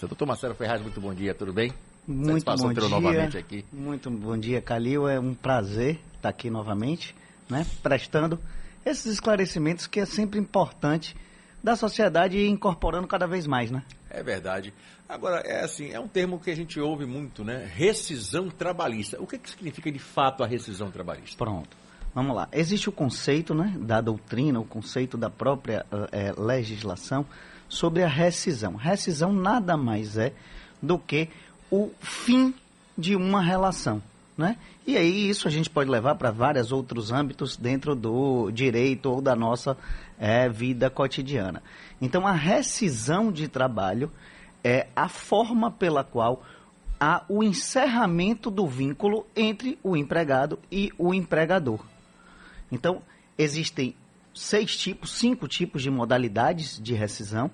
Doutor Marcelo Ferraz, muito bom dia, tudo bem? Muito bom dia. novamente aqui. Muito bom dia, Calil. É um prazer estar aqui novamente, né? Prestando esses esclarecimentos que é sempre importante da sociedade e incorporando cada vez mais, né? É verdade. Agora, é assim, é um termo que a gente ouve muito, né? Rescisão trabalhista. O que, que significa de fato a rescisão trabalhista? Pronto. Vamos lá. Existe o conceito né, da doutrina, o conceito da própria é, legislação sobre a rescisão. Rescisão nada mais é do que o fim de uma relação. Né? E aí isso a gente pode levar para vários outros âmbitos dentro do direito ou da nossa é, vida cotidiana. Então a rescisão de trabalho é a forma pela qual há o encerramento do vínculo entre o empregado e o empregador. Então existem seis tipos, cinco tipos de modalidades de rescisão,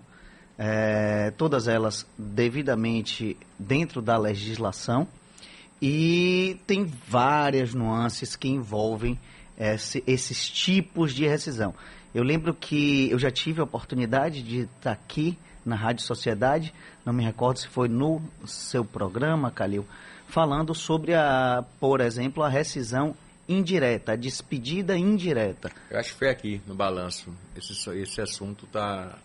é, todas elas devidamente dentro da legislação, e tem várias nuances que envolvem esse, esses tipos de rescisão. Eu lembro que eu já tive a oportunidade de estar aqui na Rádio Sociedade, não me recordo se foi no seu programa, Calil, falando sobre, a, por exemplo, a rescisão indireta, a despedida indireta. Eu acho que foi aqui no balanço. Esse, esse assunto está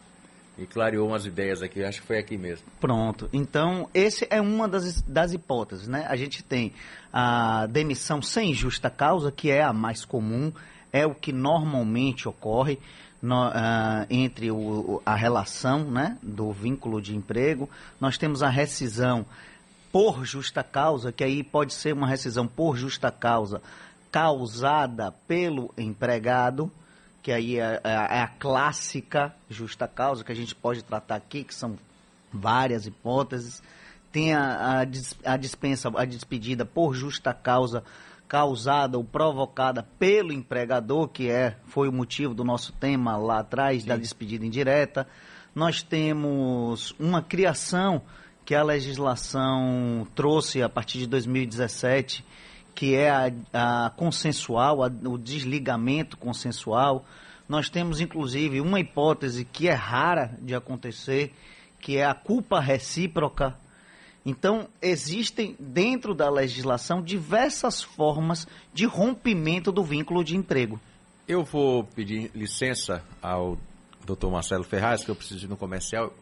e clareou umas ideias aqui, acho que foi aqui mesmo. Pronto. Então, esse é uma das, das hipóteses, né? A gente tem a demissão sem justa causa, que é a mais comum, é o que normalmente ocorre no, uh, entre o, a relação né, do vínculo de emprego. Nós temos a rescisão por justa causa, que aí pode ser uma rescisão por justa causa causada pelo empregado, que aí é, é, é, a clássica justa causa que a gente pode tratar aqui, que são várias hipóteses. Tem a, a, a dispensa, a despedida por justa causa causada ou provocada pelo empregador, que é foi o motivo do nosso tema lá atrás Sim. da despedida indireta. Nós temos uma criação que a legislação trouxe a partir de 2017 que é a, a consensual, a, o desligamento consensual. Nós temos, inclusive, uma hipótese que é rara de acontecer, que é a culpa recíproca. Então, existem dentro da legislação diversas formas de rompimento do vínculo de emprego. Eu vou pedir licença ao doutor Marcelo Ferraz, que eu preciso ir no comercial.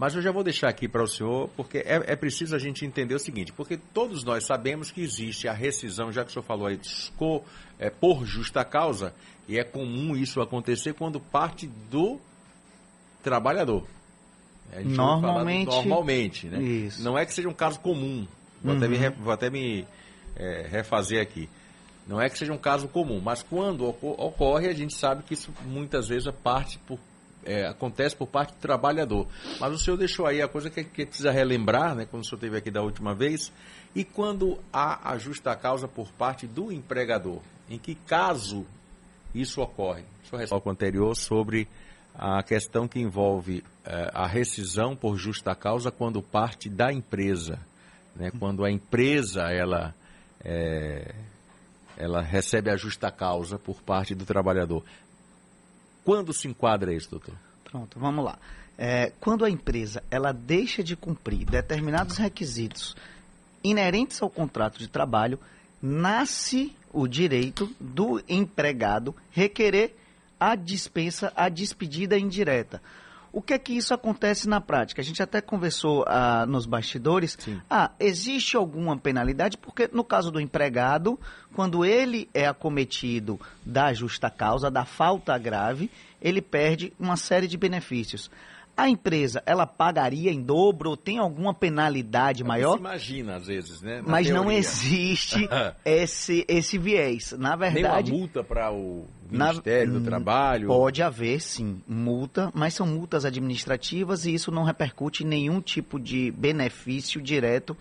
Mas eu já vou deixar aqui para o senhor, porque é, é, preciso a gente entender o seguinte, porque todos nós sabemos que existe a rescisão, já que o senhor falou aí, é, por justa causa, e é comum isso acontecer quando parte do trabalhador. normalmente. normalmente, né? Isso. Não é que seja um caso comum. Vou uhum. até me, vou até me é, refazer aqui. Não é que seja um caso comum, mas quando ocorre, a gente sabe que isso muitas vezes é parte por é, acontece por parte do trabalhador. Mas o senhor deixou aí a coisa que, que precisa relembrar, né, quando o senhor esteve aqui da última vez, e quando há a justa causa por parte do empregador. Em que caso isso ocorre? O senhor ao anterior sobre a questão que envolve é, a rescisão por justa causa quando parte da empresa. Né, quando a empresa ela, é, ela recebe a justa causa por parte do trabalhador. Quando se enquadra isso, doutor? Pronto, vamos lá. É, quando a empresa ela deixa de cumprir determinados requisitos inerentes ao contrato de trabalho, nasce o direito do empregado requerer a dispensa, a despedida indireta. O que é que isso acontece na prática? A gente até conversou ah, nos bastidores. Sim. Ah, existe alguma penalidade? Porque no caso do empregado, quando ele é acometido da justa causa, da falta grave, ele perde uma série de benefícios a empresa ela pagaria em dobro ou tem alguma penalidade é maior? Você imagina às vezes, né? Na Mas teoria. não existe esse, esse viés. Na verdade. Nem uma multa para o Ministério na, do Trabalho? Pode haver, sim, multa, mas são multas administrativas e isso não repercute em nenhum tipo de benefício direto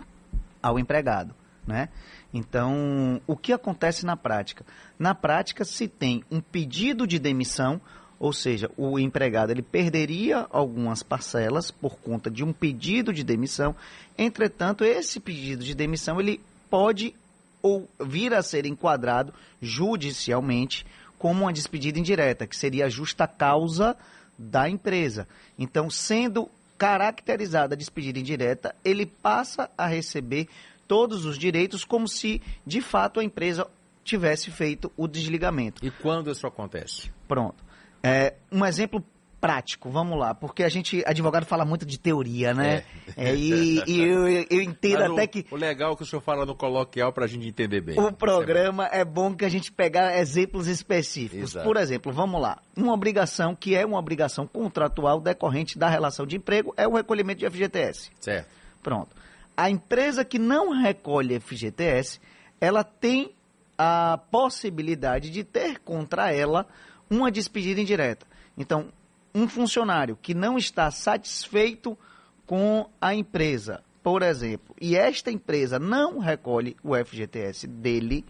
ao empregado. Né? Então, o que acontece na prática? Na prática, se tem um pedido de demissão ou seja, o empregado ele perderia algumas parcelas por conta de um pedido de demissão. Entretanto, esse pedido de demissão ele pode ou vir a ser enquadrado judicialmente como uma despedida indireta, que seria a justa causa da empresa. Então, sendo caracterizada a despedida indireta, ele passa a receber todos os direitos como se, de fato, a empresa tivesse feito o desligamento. E quando isso acontece? Pronto. É, um exemplo prático, vamos lá, porque a gente, advogado fala muito de teoria, né? É. É, e, e eu, eu, entendo até que... O legal é que o senhor fala no coloquial para a gente entender bem. O programa é bom. é bom que a gente pegar exemplos específicos. Exato. Por exemplo, vamos lá, uma obrigação que é uma obrigação contratual decorrente da relação de emprego é o recolhimento de FGTS. Certo. Pronto. A empresa que não recolhe FGTS, ela tem a possibilidade de ter contra ela uma despedida indireta. Então, um funcionário que não está satisfeito com a empresa, por exemplo, e esta empresa não recolhe o FGTS dele,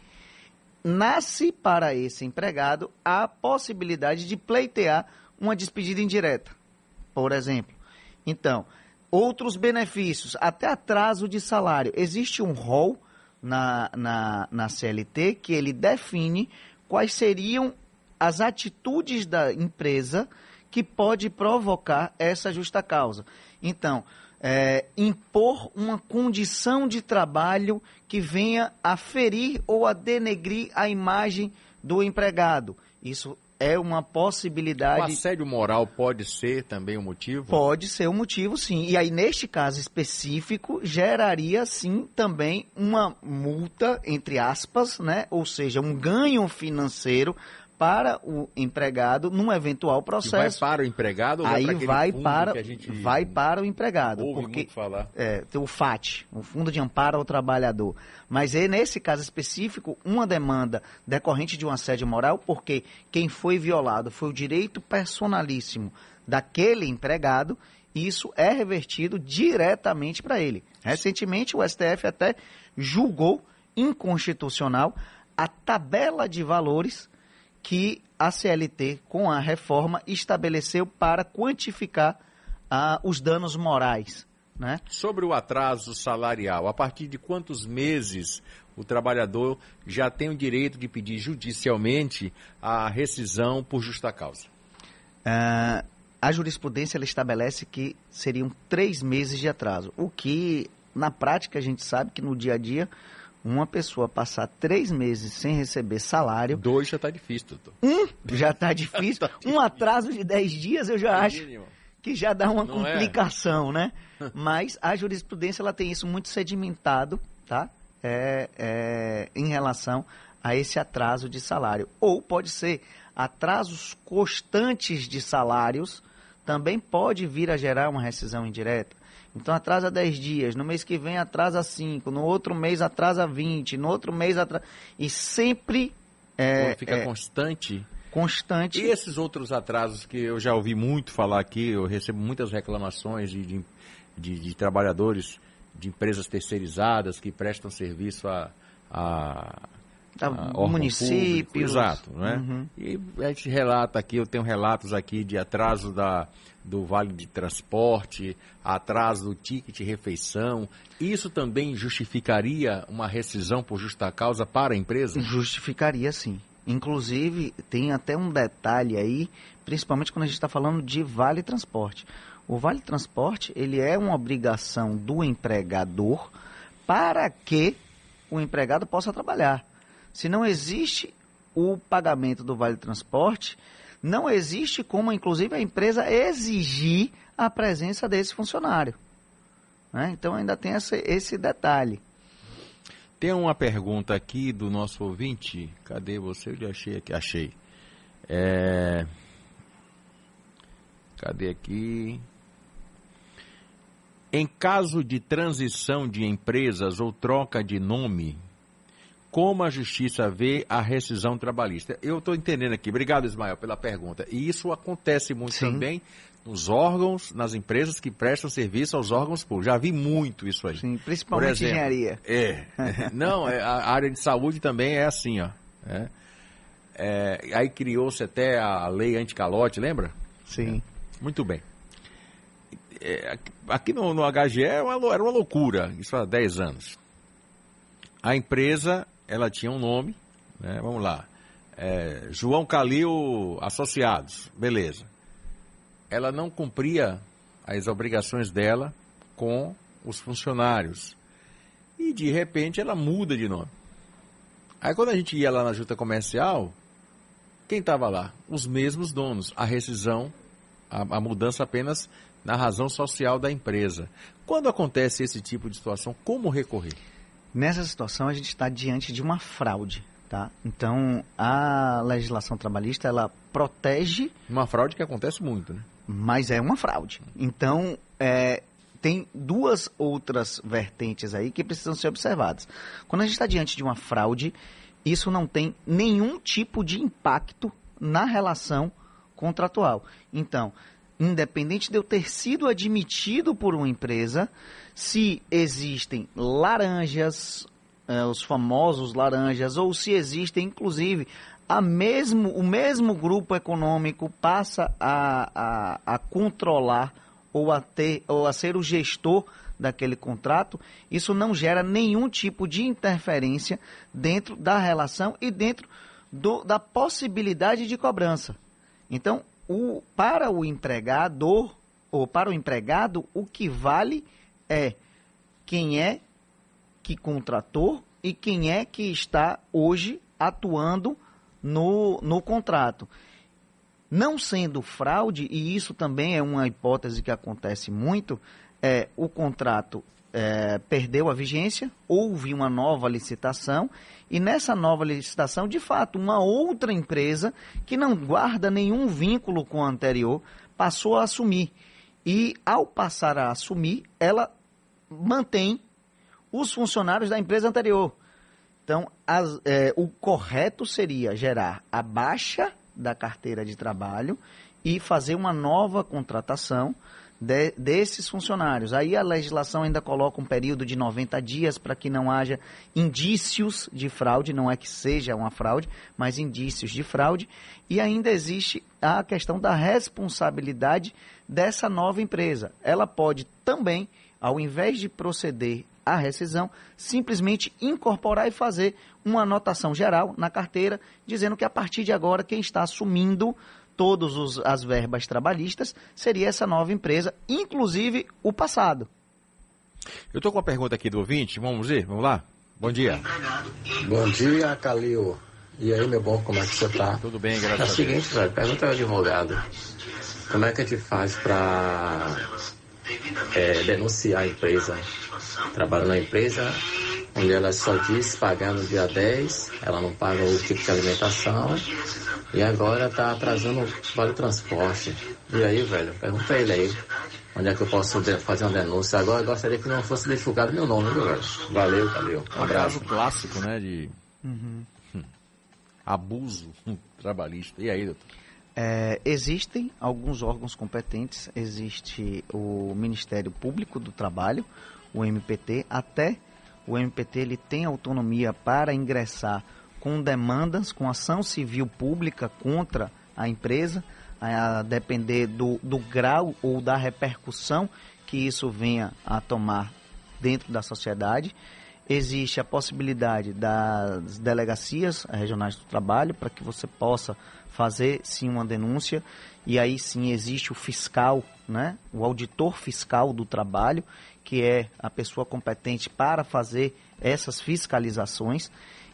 nasce para esse empregado a possibilidade de pleitear uma despedida indireta, por exemplo. Então, outros benefícios, até atraso de salário. Existe um rol na, na, na CLT que ele define quais seriam as atitudes da empresa que pode provocar essa justa causa. Então, é, impor uma condição de trabalho que venha a ferir ou a denegrir a imagem do empregado. Isso é uma possibilidade. O assédio moral pode ser também um motivo? Pode ser um motivo, sim. E aí, neste caso específico, geraria, sim, também uma multa, entre aspas, né? Ou seja, um ganho financeiro para o empregado num eventual processo. E vai para o empregado ou aí vai para vai para o empregado, ouve porque muito falar. é tem o FAT, o Fundo de Amparo ao Trabalhador. Mas é nesse caso específico uma demanda decorrente de um assédio moral, porque quem foi violado foi o direito personalíssimo daquele empregado. Isso é revertido diretamente para ele. Recentemente o STF até julgou inconstitucional a tabela de valores que a CLT, com a reforma, estabeleceu para quantificar ah, os danos morais. Né? Sobre o atraso salarial, a partir de quantos meses o trabalhador já tem o direito de pedir judicialmente a rescisão por justa causa? Ah, a jurisprudência estabelece que seriam três meses de atraso, o que na prática a gente sabe que no dia a dia uma pessoa passar três meses sem receber salário. Dois já está difícil, doutor. Um já está difícil. tá um atraso de dez dias eu já acho que já dá uma Não é? complicação, é? né? Mas a jurisprudência ela tem isso muito sedimentado, tá? É, é, em relação a esse atraso de salário. Ou pode ser atrasos constantes de salários, também pode vir a gerar uma rescisão indireta. Então atrasa 10 dias, no mês que vem atrasa 5, no outro mês atrasa 20, no outro mês atrasa. E sempre. É, fica é, constante. Constante. E esses outros atrasos que eu já ouvi muito falar aqui, eu recebo muitas reclamações de, de, de, de trabalhadores de empresas terceirizadas que prestam serviço a, a a municípios. exato, né? Uhum. E a gente relata aqui, eu tenho relatos aqui de atraso da, do vale de transporte, atraso do ticket refeição. Isso também justificaria uma rescisão por justa causa para a empresa? Justificaria, sim. Inclusive, tem até um detalhe aí, principalmente quando a gente está falando de vale transporte. O vale transporte, ele é uma obrigação do empregador para que o empregado possa trabalhar. Se não existe o pagamento do vale transporte, não existe como, inclusive, a empresa exigir a presença desse funcionário. Né? Então ainda tem esse, esse detalhe. Tem uma pergunta aqui do nosso ouvinte. Cadê você? Eu achei aqui. Achei. É... Cadê aqui? Em caso de transição de empresas ou troca de nome, como a justiça vê a rescisão trabalhista. Eu estou entendendo aqui. Obrigado, Ismael, pela pergunta. E isso acontece muito Sim. também nos órgãos, nas empresas que prestam serviço aos órgãos públicos. Já vi muito isso aí. Sim, principalmente exemplo, engenharia. É. não, é, a área de saúde também é assim, ó. É. É, aí criou-se até a lei anticalote, lembra? Sim. É. Muito bem. É, aqui no, no HGE era uma, era uma loucura, isso há 10 anos. A empresa ela tinha um nome, né? vamos lá, é, João Calil Associados, beleza. Ela não cumpria as obrigações dela com os funcionários. E de repente ela muda de nome. Aí quando a gente ia lá na junta comercial, quem estava lá? Os mesmos donos. A rescisão, a, a mudança apenas na razão social da empresa. Quando acontece esse tipo de situação, como recorrer? Nessa situação, a gente está diante de uma fraude. Tá? Então, a legislação trabalhista, ela protege... Uma fraude que acontece muito, né? Mas é uma fraude. Então, é, tem duas outras vertentes aí que precisam ser observadas. Quando a gente está diante de uma fraude, isso não tem nenhum tipo de impacto na relação contratual. Então, independente de eu ter sido admitido por uma empresa, se existem laranjas, eh, os famosos laranjas, ou se existem, inclusive, a mesmo, o mesmo grupo econômico passa a, a, a controlar ou a, ter, ou a ser o gestor daquele contrato, isso não gera nenhum tipo de interferência dentro da relação e dentro do, da possibilidade de cobrança. Então, o, para o empregador ou para o empregado, o que vale é quem é que contratou e quem é que está hoje atuando no, no contrato. Não sendo fraude, e isso também é uma hipótese que acontece muito, é o contrato é, perdeu a vigência, houve uma nova licitação, e nessa nova licitação, de fato, uma outra empresa que não guarda nenhum vínculo com a anterior passou a assumir. E ao passar a assumir, ela mantém os funcionários da empresa anterior. Então, as, é, o correto seria gerar a baixa da carteira de trabalho e fazer uma nova contratação de, desses funcionários. Aí a legislação ainda coloca um período de 90 dias para que não haja indícios de fraude, não é que seja uma fraude, mas indícios de fraude. E ainda existe a questão da responsabilidade dessa nova empresa. Ela pode também, ao invés de proceder à rescisão, simplesmente incorporar e fazer uma anotação geral na carteira, dizendo que a partir de agora quem está assumindo todas as verbas trabalhistas seria essa nova empresa, inclusive o passado. Eu estou com uma pergunta aqui do ouvinte, vamos ver, vamos lá? Bom dia. Bom dia, Calil. E aí, meu bom, como é que você está? Tudo bem, graças a Deus. É o seguinte, velho, pergunta ao advogado. Como é que a gente faz para é, denunciar a empresa? Trabalho na empresa onde ela só diz pagar no dia 10, ela não paga o tipo de alimentação e agora está atrasando o vale transporte. E aí, velho, pergunta ele aí. Onde é que eu posso fazer uma denúncia? Agora eu gostaria que não fosse divulgado meu nome, viu, velho? Valeu, valeu. Um, um caso clássico, né, de uhum. abuso trabalhista. E aí, doutor? É, existem alguns órgãos competentes, existe o Ministério Público do Trabalho, o MPT, até o MPT ele tem autonomia para ingressar com demandas, com ação civil pública contra a empresa, a depender do, do grau ou da repercussão que isso venha a tomar dentro da sociedade. Existe a possibilidade das delegacias regionais do trabalho para que você possa fazer sim uma denúncia e aí sim existe o fiscal, né, o auditor fiscal do trabalho, que é a pessoa competente para fazer essas fiscalizações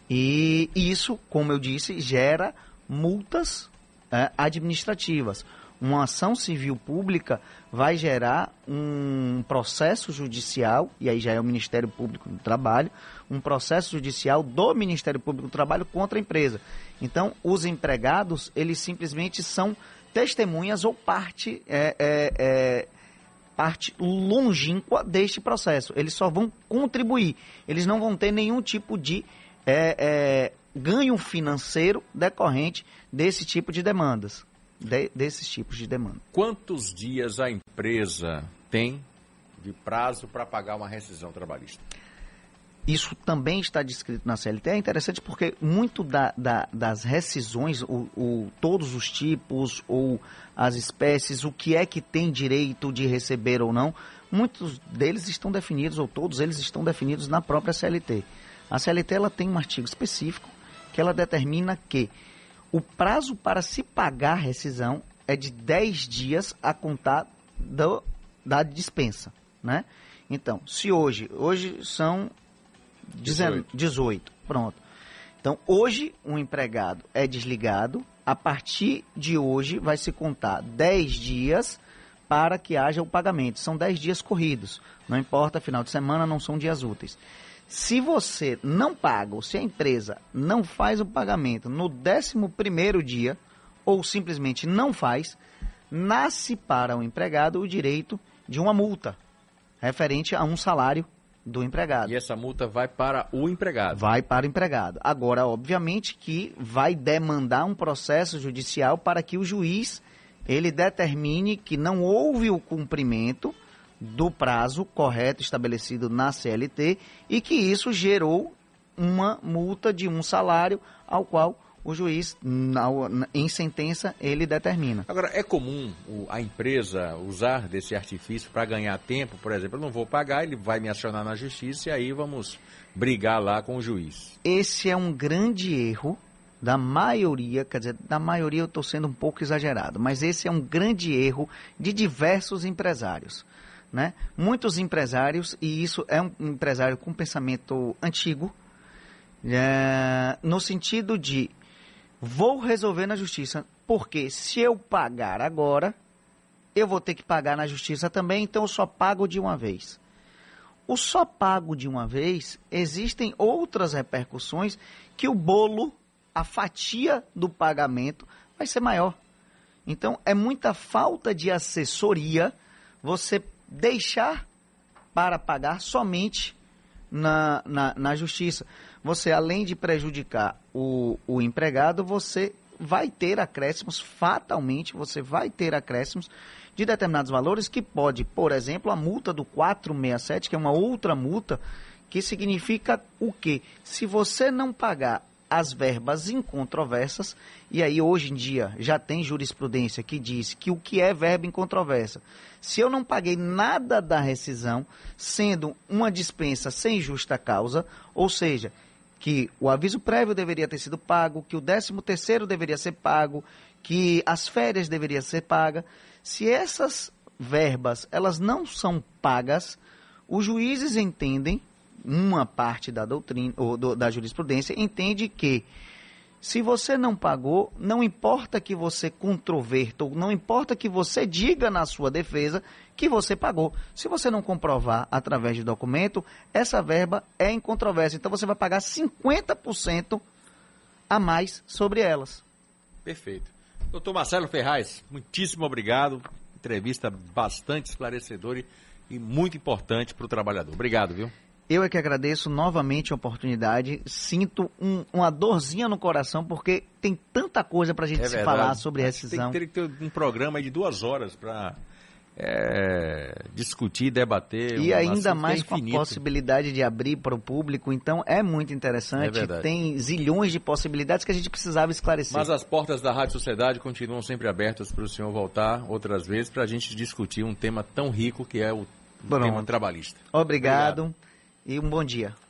e isso, como eu disse, gera multas é, administrativas. Uma ação civil pública vai gerar um processo judicial, e aí já é o Ministério Público do Trabalho, um processo judicial do Ministério Público do Trabalho contra a empresa. Então, os empregados, eles simplesmente são testemunhas ou parte, é, é, é, parte longínqua deste processo. Eles só vão contribuir, eles não vão ter nenhum tipo de é, é, ganho financeiro decorrente desse tipo de demandas, de, desses tipos de demanda. Quantos dias a empresa tem de prazo para pagar uma rescisão trabalhista? Isso também está descrito na CLT. É interessante porque muito da, da, das rescisões, o, o, todos os tipos ou as espécies, o que é que tem direito de receber ou não, muitos deles estão definidos, ou todos eles estão definidos na própria CLT. A CLT ela tem um artigo específico que ela determina que o prazo para se pagar a rescisão é de 10 dias a contar do da dispensa, né? Então, se hoje, hoje são 18. 18, pronto. Então, hoje um empregado é desligado, a partir de hoje vai se contar 10 dias para que haja o pagamento. São 10 dias corridos. Não importa, final de semana não são dias úteis. Se você não paga, ou se a empresa não faz o pagamento no 11 dia, ou simplesmente não faz, nasce para o empregado o direito de uma multa referente a um salário do empregado. E essa multa vai para o empregado? Vai para o empregado. Agora, obviamente que vai demandar um processo judicial para que o juiz ele determine que não houve o cumprimento do prazo correto estabelecido na CLT e que isso gerou uma multa de um salário ao qual o juiz, em sentença, ele determina. Agora, é comum a empresa usar desse artifício para ganhar tempo? Por exemplo, eu não vou pagar, ele vai me acionar na justiça e aí vamos brigar lá com o juiz. Esse é um grande erro da maioria, quer dizer, da maioria eu estou sendo um pouco exagerado, mas esse é um grande erro de diversos empresários. Né? Muitos empresários, e isso é um empresário com pensamento antigo, é, no sentido de vou resolver na justiça, porque se eu pagar agora, eu vou ter que pagar na justiça também, então eu só pago de uma vez. O só pago de uma vez, existem outras repercussões que o bolo, a fatia do pagamento vai ser maior. Então é muita falta de assessoria você deixar para pagar somente na, na, na justiça você, além de prejudicar o, o empregado, você vai ter acréscimos, fatalmente você vai ter acréscimos de determinados valores que pode, por exemplo, a multa do 467, que é uma outra multa, que significa o quê? Se você não pagar as verbas incontroversas, e aí hoje em dia já tem jurisprudência que diz que o que é verba incontroversa? Se eu não paguei nada da rescisão, sendo uma dispensa sem justa causa, ou seja, que o aviso prévio deveria ter sido pago, que o 13 terceiro deveria ser pago, que as férias deveriam ser pagas. Se essas verbas elas não são pagas, os juízes entendem, uma parte da doutrina ou do, da jurisprudência entende que se você não pagou, não importa que você controverta, não importa que você diga na sua defesa que você pagou. Se você não comprovar através de documento, essa verba é incontrovérsia. Então você vai pagar 50% a mais sobre elas. Perfeito. Doutor Marcelo Ferraz, muitíssimo obrigado. Entrevista bastante esclarecedora e muito importante para o trabalhador. Obrigado, viu? Eu é que agradeço novamente a oportunidade. Sinto um, uma dorzinha no coração, porque tem tanta coisa para a gente é se falar sobre rescisão. Tem que ter um programa de duas horas para é, discutir, debater. E um ainda mais com a possibilidade de abrir para o público. Então é muito interessante. É tem zilhões de possibilidades que a gente precisava esclarecer. Mas as portas da Rádio Sociedade continuam sempre abertas para o senhor voltar outras vezes para a gente discutir um tema tão rico que é o Pronto. tema trabalhista. Obrigado. Obrigado e um bom dia.